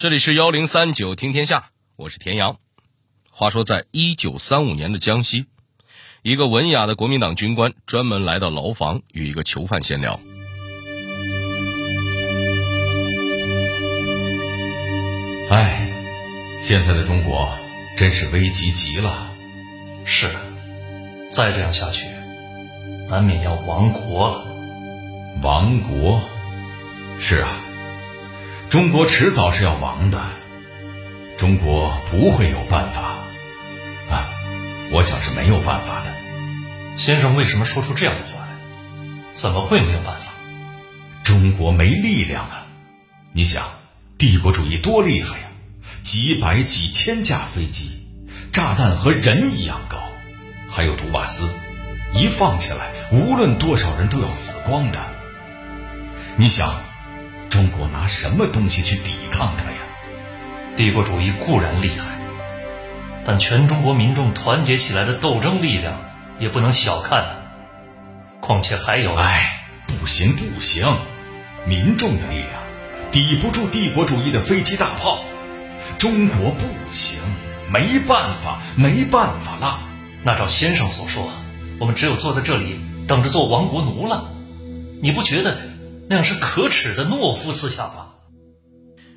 这里是幺零三九听天下，我是田阳。话说，在一九三五年的江西，一个文雅的国民党军官专门来到牢房与一个囚犯闲聊。哎，现在的中国真是危急极了。是，再这样下去，难免要亡国了。亡国？是啊。中国迟早是要亡的，中国不会有办法啊！我想是没有办法的。先生为什么说出这样的话来？怎么会没有办法？中国没力量啊！你想，帝国主义多厉害呀！几百几千架飞机，炸弹和人一样高，还有毒瓦斯，一放起来，无论多少人都要死光的。你想？中国拿什么东西去抵抗它呀？帝国主义固然厉害，但全中国民众团结起来的斗争力量也不能小看呐。况且还有……哎，不行不行，民众的力量抵不住帝国主义的飞机大炮。中国不行，没办法，没办法啦。那照先生所说，我们只有坐在这里等着做亡国奴了。你不觉得？那样是可耻的懦夫思想啊！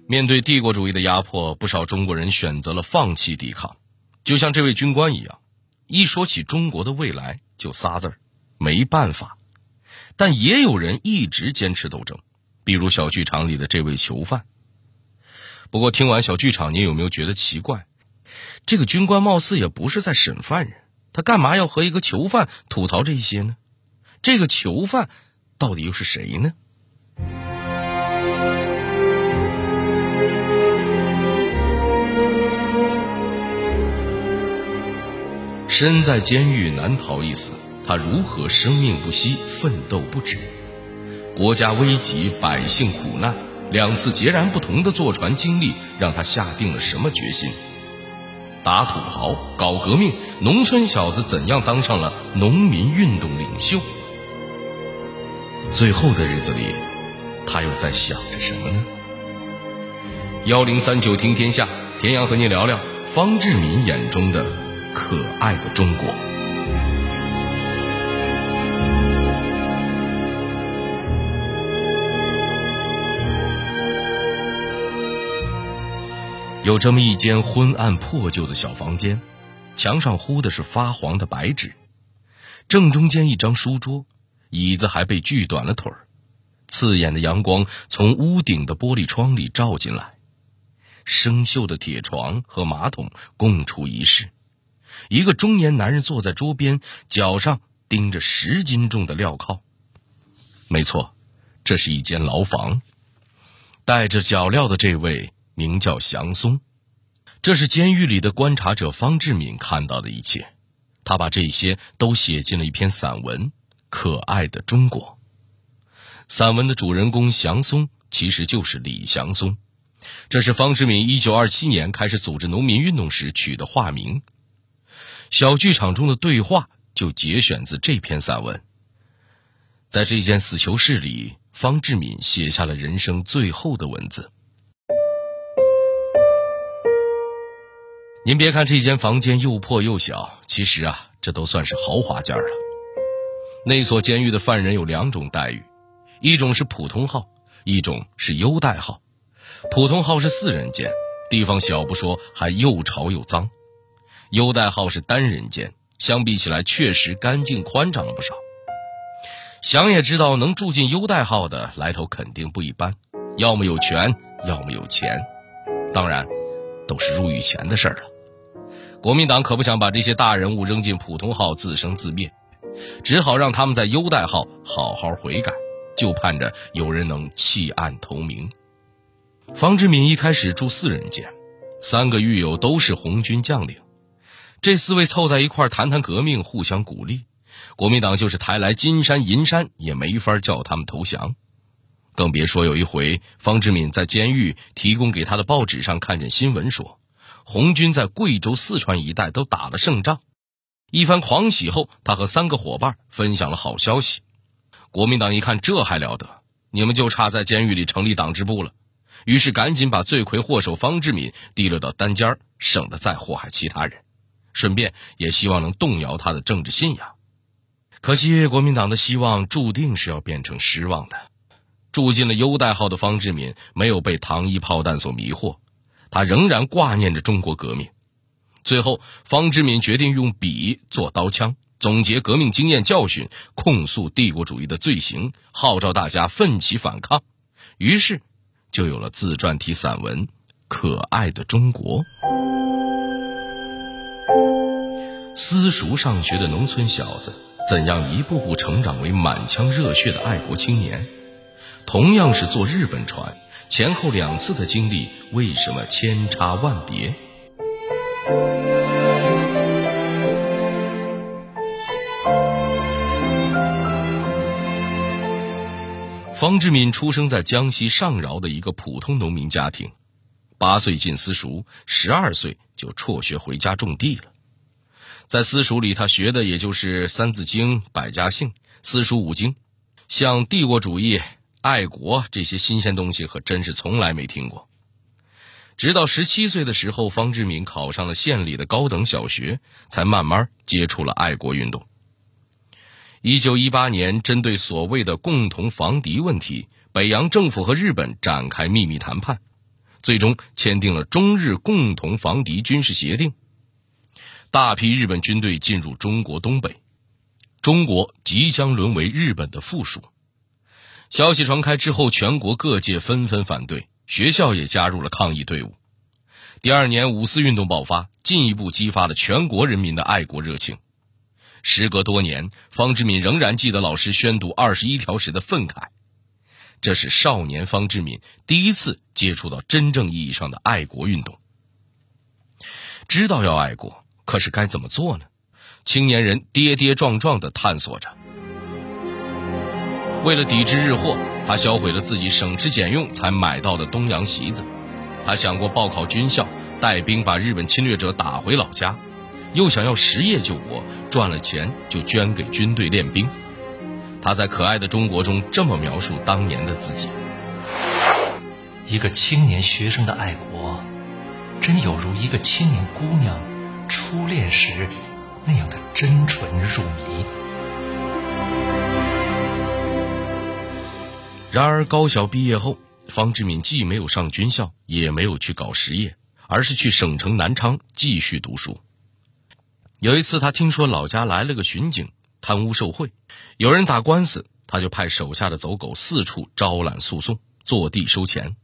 面对帝国主义的压迫，不少中国人选择了放弃抵抗，就像这位军官一样，一说起中国的未来就仨字儿：没办法。但也有人一直坚持斗争，比如小剧场里的这位囚犯。不过听完小剧场，你有没有觉得奇怪？这个军官貌似也不是在审犯人，他干嘛要和一个囚犯吐槽这些呢？这个囚犯到底又是谁呢？身在监狱难逃一死，他如何生命不息，奋斗不止？国家危急，百姓苦难，两次截然不同的坐船经历，让他下定了什么决心？打土豪，搞革命，农村小子怎样当上了农民运动领袖？最后的日子里，他又在想着什么呢？幺零三九听天下，田阳和您聊聊方志敏眼中的。可爱的中国，有这么一间昏暗破旧的小房间，墙上糊的是发黄的白纸，正中间一张书桌，椅子还被锯短了腿儿，刺眼的阳光从屋顶的玻璃窗里照进来，生锈的铁床和马桶共处一室。一个中年男人坐在桌边，脚上钉着十斤重的镣铐。没错，这是一间牢房。带着脚镣的这位名叫祥松，这是监狱里的观察者方志敏看到的一切。他把这些都写进了一篇散文《可爱的中国》。散文的主人公祥松其实就是李祥松，这是方志敏一九二七年开始组织农民运动时取的化名。小剧场中的对话就节选自这篇散文。在这间死囚室里，方志敏写下了人生最后的文字。您别看这间房间又破又小，其实啊，这都算是豪华间了。那所监狱的犯人有两种待遇，一种是普通号，一种是优待号。普通号是四人间，地方小不说，还又潮又脏。优待号是单人间，相比起来确实干净宽敞了不少。想也知道，能住进优待号的来头肯定不一般，要么有权，要么有钱，当然，都是入狱前的事儿了。国民党可不想把这些大人物扔进普通号自生自灭，只好让他们在优待号好好悔改，就盼着有人能弃暗投明。方志敏一开始住四人间，三个狱友都是红军将领。这四位凑在一块谈谈革命，互相鼓励。国民党就是抬来金山银山，也没法叫他们投降。更别说有一回，方志敏在监狱提供给他的报纸上看见新闻说，红军在贵州、四川一带都打了胜仗。一番狂喜后，他和三个伙伴分享了好消息。国民党一看，这还了得！你们就差在监狱里成立党支部了。于是赶紧把罪魁祸首方志敏提溜到单间儿，省得再祸害其他人，顺便也希望能动摇他的政治信仰。可惜国民党的希望注定是要变成失望的。住进了优待号的方志敏没有被糖衣炮弹所迷惑，他仍然挂念着中国革命。最后，方志敏决定用笔做刀枪，总结革命经验教训，控诉帝国主义的罪行，号召大家奋起反抗。于是，就有了自传体散文《可爱的中国》。私塾上学的农村小子，怎样一步步成长为满腔热血的爱国青年？同样是坐日本船，前后两次的经历为什么千差万别？方志敏出生在江西上饶的一个普通农民家庭，八岁进私塾，十二岁就辍学回家种地了。在私塾里，他学的也就是《三字经》《百家姓》《私塾五经》，像帝国主义。爱国这些新鲜东西可真是从来没听过。直到十七岁的时候，方志敏考上了县里的高等小学，才慢慢接触了爱国运动。一九一八年，针对所谓的共同防敌问题，北洋政府和日本展开秘密谈判，最终签订了中日共同防敌军事协定。大批日本军队进入中国东北，中国即将沦为日本的附属。消息传开之后，全国各界纷纷反对，学校也加入了抗议队伍。第二年五四运动爆发，进一步激发了全国人民的爱国热情。时隔多年，方志敏仍然记得老师宣读二十一条时的愤慨。这是少年方志敏第一次接触到真正意义上的爱国运动。知道要爱国，可是该怎么做呢？青年人跌跌撞撞地探索着。为了抵制日货，他销毁了自己省吃俭用才买到的东洋席子。他想过报考军校，带兵把日本侵略者打回老家，又想要实业救国，赚了钱就捐给军队练兵。他在《可爱的中国》中这么描述当年的自己：一个青年学生的爱国，真有如一个青年姑娘初恋时那样的真纯入迷。然而，高校毕业后，方志敏既没有上军校，也没有去搞实业，而是去省城南昌继续读书。有一次，他听说老家来了个巡警，贪污受贿，有人打官司，他就派手下的走狗四处招揽诉讼，坐地收钱。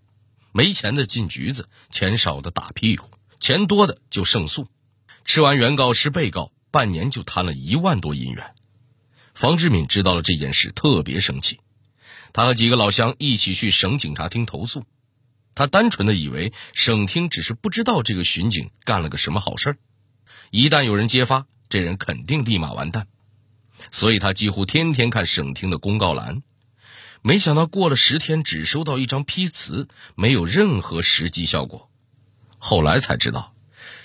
没钱的进局子，钱少的打屁股，钱多的就胜诉。吃完原告吃被告，半年就贪了一万多银元。方志敏知道了这件事，特别生气。他和几个老乡一起去省警察厅投诉，他单纯的以为省厅只是不知道这个巡警干了个什么好事儿，一旦有人揭发，这人肯定立马完蛋，所以他几乎天天看省厅的公告栏。没想到过了十天，只收到一张批词，没有任何实际效果。后来才知道，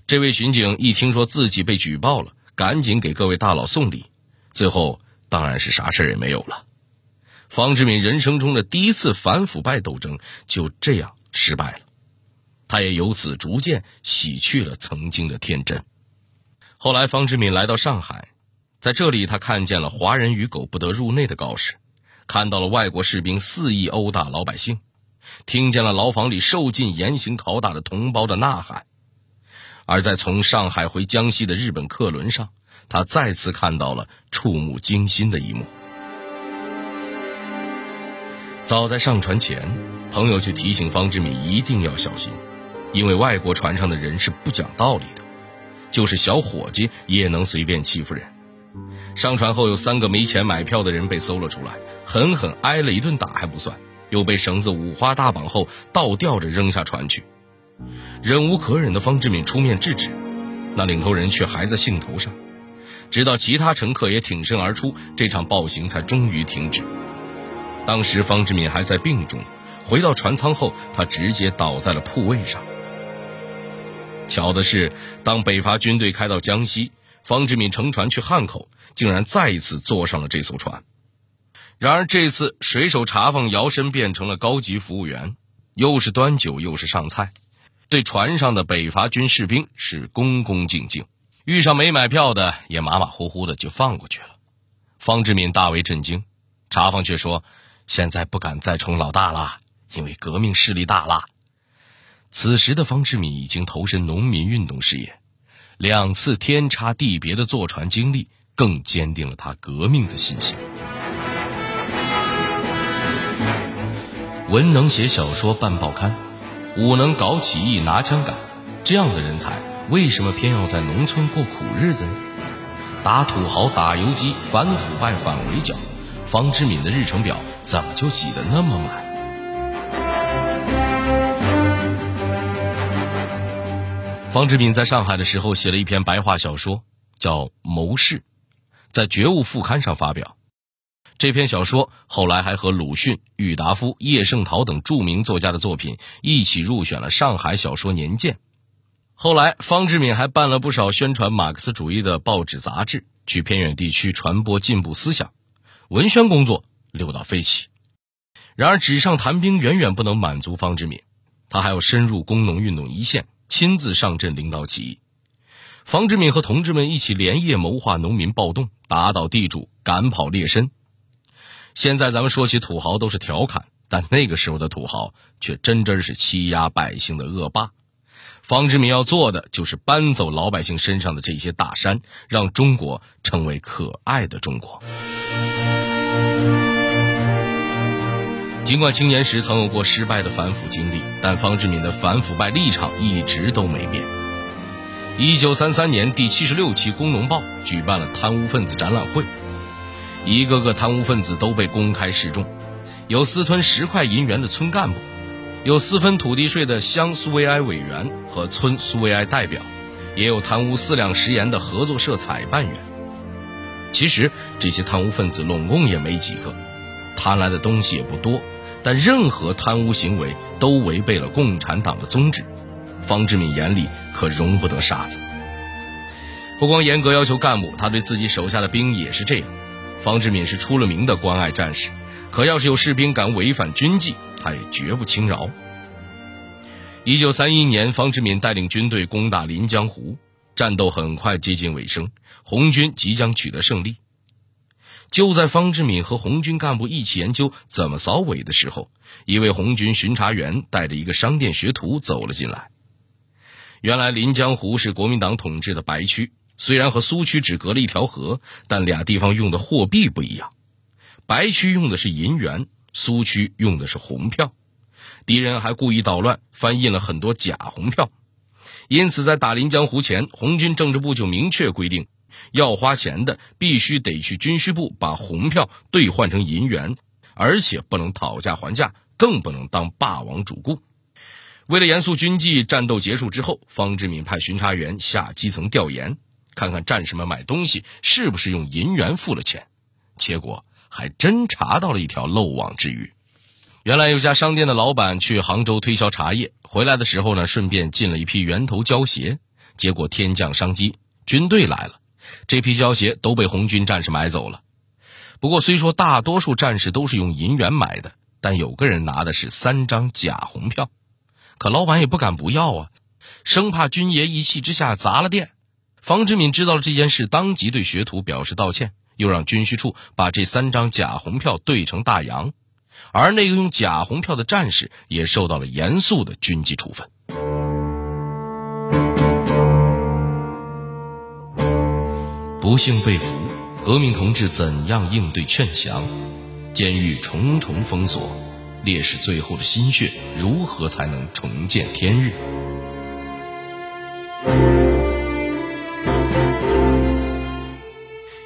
这位巡警一听说自己被举报了，赶紧给各位大佬送礼，最后当然是啥事也没有了。方志敏人生中的第一次反腐败斗争就这样失败了，他也由此逐渐洗去了曾经的天真。后来，方志敏来到上海，在这里，他看见了“华人与狗不得入内”的告示，看到了外国士兵肆意殴打老百姓，听见了牢房里受尽严刑拷打的同胞的呐喊。而在从上海回江西的日本客轮上，他再次看到了触目惊心的一幕。早在上船前，朋友就提醒方志敏一定要小心，因为外国船上的人是不讲道理的，就是小伙计也能随便欺负人。上船后，有三个没钱买票的人被搜了出来，狠狠挨了一顿打还不算，又被绳子五花大绑后倒吊着扔下船去。忍无可忍的方志敏出面制止，那领头人却还在兴头上，直到其他乘客也挺身而出，这场暴行才终于停止。当时方志敏还在病中，回到船舱后，他直接倒在了铺位上。巧的是，当北伐军队开到江西，方志敏乘船去汉口，竟然再一次坐上了这艘船。然而这次水手查房摇身变成了高级服务员，又是端酒又是上菜，对船上的北伐军士兵是恭恭敬敬，遇上没买票的也马马虎虎的就放过去了。方志敏大为震惊，查房却说：“现在不敢再冲老大了，因为革命势力大了。”此时的方志敏已经投身农民运动事业，两次天差地别的坐船经历更坚定了他革命的信心。文能写小说办报刊，武能搞起义拿枪杆，这样的人才为什么偏要在农村过苦日子呢？打土豪、打游击、反腐败、反围剿，方志敏的日程表怎么就挤得那么满？方志敏在上海的时候写了一篇白话小说，叫《谋士》，在《觉悟》副刊上发表。这篇小说后来还和鲁迅、郁达夫、叶圣陶等著名作家的作品一起入选了上海小说年鉴。后来，方志敏还办了不少宣传马克思主义的报纸杂志，去偏远地区传播进步思想，文宣工作六到飞起。然而，纸上谈兵远远不能满足方志敏，他还要深入工农运动一线，亲自上阵领导起义。方志敏和同志们一起连夜谋划农民暴动，打倒地主，赶跑劣绅。现在咱们说起土豪都是调侃，但那个时候的土豪却真真是欺压百姓的恶霸。方志敏要做的就是搬走老百姓身上的这些大山，让中国成为可爱的中国。尽管青年时曾有过失败的反腐经历，但方志敏的反腐败立场一直都没变。一九三三年，第七十六期《工农报》举办了贪污分子展览会，一个个贪污分子都被公开示众，有私吞十块银元的村干部。有私分土地税的乡苏维埃委员和村苏维埃代表，也有贪污四两食盐的合作社采办员。其实这些贪污分子拢共也没几个，贪来的东西也不多，但任何贪污行为都违背了共产党的宗旨。方志敏眼里可容不得沙子。不光严格要求干部，他对自己手下的兵也是这样。方志敏是出了名的关爱战士，可要是有士兵敢违反军纪，他也绝不轻饶。一九三一年，方志敏带领军队攻打临江湖，战斗很快接近尾声，红军即将取得胜利。就在方志敏和红军干部一起研究怎么扫尾的时候，一位红军巡查员带着一个商店学徒走了进来。原来临江湖是国民党统治的白区，虽然和苏区只隔了一条河，但俩地方用的货币不一样，白区用的是银元。苏区用的是红票，敌人还故意捣乱，翻印了很多假红票。因此，在打临江湖前，红军政治部就明确规定，要花钱的必须得去军需部把红票兑换成银元，而且不能讨价还价，更不能当霸王主顾。为了严肃军纪，战斗结束之后，方志敏派巡查员下基层调研，看看战士们买东西是不是用银元付了钱。结果。还真查到了一条漏网之鱼。原来有家商店的老板去杭州推销茶叶，回来的时候呢，顺便进了一批圆头胶鞋。结果天降商机，军队来了，这批胶鞋都被红军战士买走了。不过虽说大多数战士都是用银元买的，但有个人拿的是三张假红票，可老板也不敢不要啊，生怕军爷一气之下砸了店。方志敏知道了这件事，当即对学徒表示道歉。又让军需处把这三张假红票兑成大洋，而那个用假红票的战士也受到了严肃的军纪处分。不幸被俘，革命同志怎样应对劝降？监狱重重封锁，烈士最后的心血如何才能重见天日？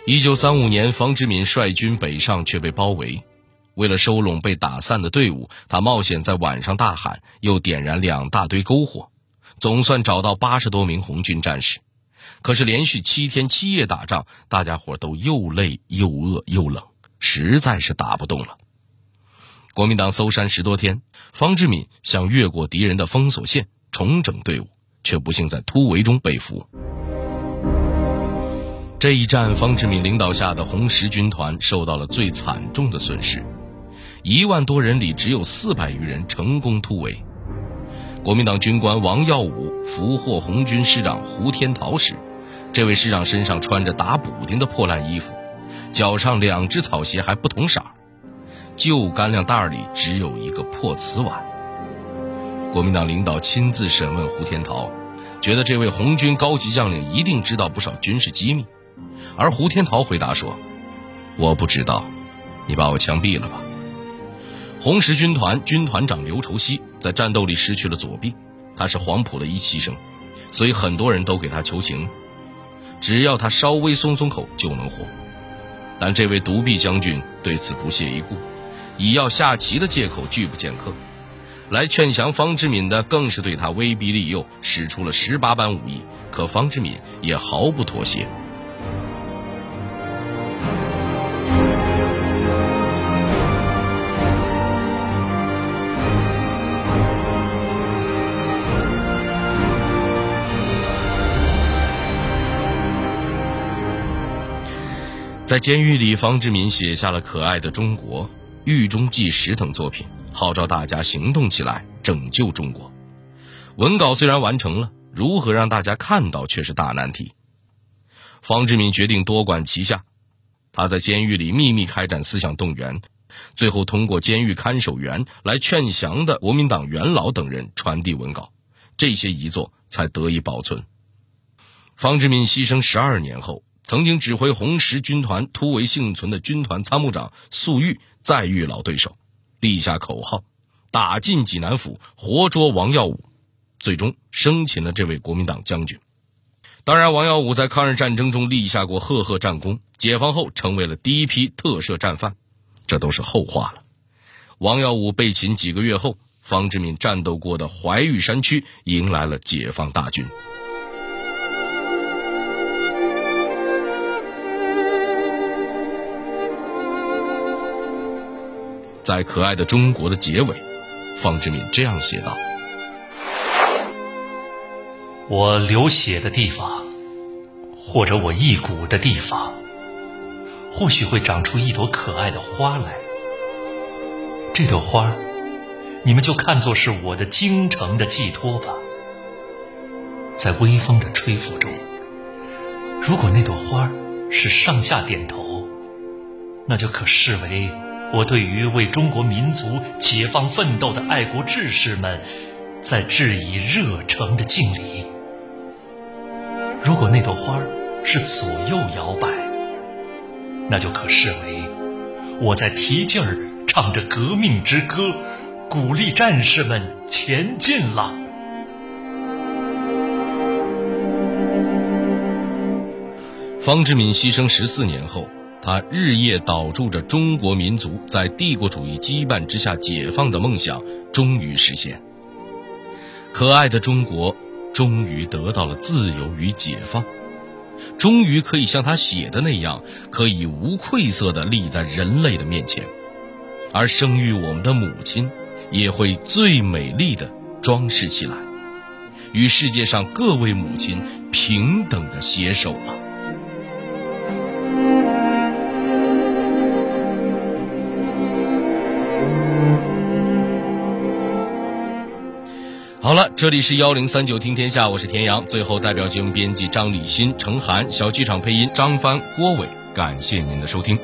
一九三五年，方志敏率军北上，却被包围。为了收拢被打散的队伍，他冒险在晚上大喊，又点燃两大堆篝火，总算找到八十多名红军战士。可是连续七天七夜打仗，大家伙都又累又饿又冷，实在是打不动了。国民党搜山十多天，方志敏想越过敌人的封锁线，重整队伍，却不幸在突围中被俘。这一战，方志敏领导下的红十军团受到了最惨重的损失。一万多人里只有四百余人成功突围。国民党军官王耀武俘获红军师长胡天桃时，这位师长身上穿着打补丁的破烂衣服，脚上两只草鞋还不同色，旧干粮袋里只有一个破瓷碗。国民党领导亲自审问胡天桃，觉得这位红军高级将领一定知道不少军事机密，而胡天桃回答说：“我不知道，你把我枪毙了吧。”红十军团军团长刘畴西在战斗里失去了左臂，他是黄埔的一期生，所以很多人都给他求情，只要他稍微松松口就能活。但这位独臂将军对此不屑一顾，以要下棋的借口拒不见客。来劝降方志敏的更是对他威逼利诱，使出了十八般武艺，可方志敏也毫不妥协。在监狱里，方志敏写下了《可爱的中国》《狱中纪实》等作品，号召大家行动起来，拯救中国。文稿虽然完成了，如何让大家看到却是大难题。方志敏决定多管齐下，他在监狱里秘密开展思想动员，最后通过监狱看守员来劝降的国民党元老等人传递文稿，这些遗作才得以保存。方志敏牺牲十二年后。曾经指挥红十军团突围幸存的军团参谋长粟裕再遇老对手，立下口号，打进济南府，活捉王耀武，最终生擒了这位国民党将军。当然，王耀武在抗日战争中立下过赫赫战功，解放后成为了第一批特赦战犯，这都是后话了。王耀武被擒几个月后，方志敏战斗过的怀玉山区迎来了解放大军。在可爱的中国的结尾，方志敏这样写道：“我流血的地方，或者我一骨的地方，或许会长出一朵可爱的花来。这朵花，你们就看作是我的京城的寄托吧。在微风的吹拂中，如果那朵花是上下点头，那就可视为。”我对于为中国民族解放奋斗的爱国志士们，在致以热诚的敬礼。如果那朵花是左右摇摆，那就可视为我在提劲儿唱着革命之歌，鼓励战士们前进了。方志敏牺牲十四年后。他日夜祷祝着中国民族在帝国主义羁绊之下解放的梦想终于实现。可爱的中国终于得到了自由与解放，终于可以像他写的那样，可以无愧色地立在人类的面前，而生育我们的母亲也会最美丽的装饰起来，与世界上各位母亲平等的携手了。好了，这里是幺零三九听天下，我是田阳。最后，代表节目编辑张立新、程涵，小剧场配音张帆、郭伟，感谢您的收听。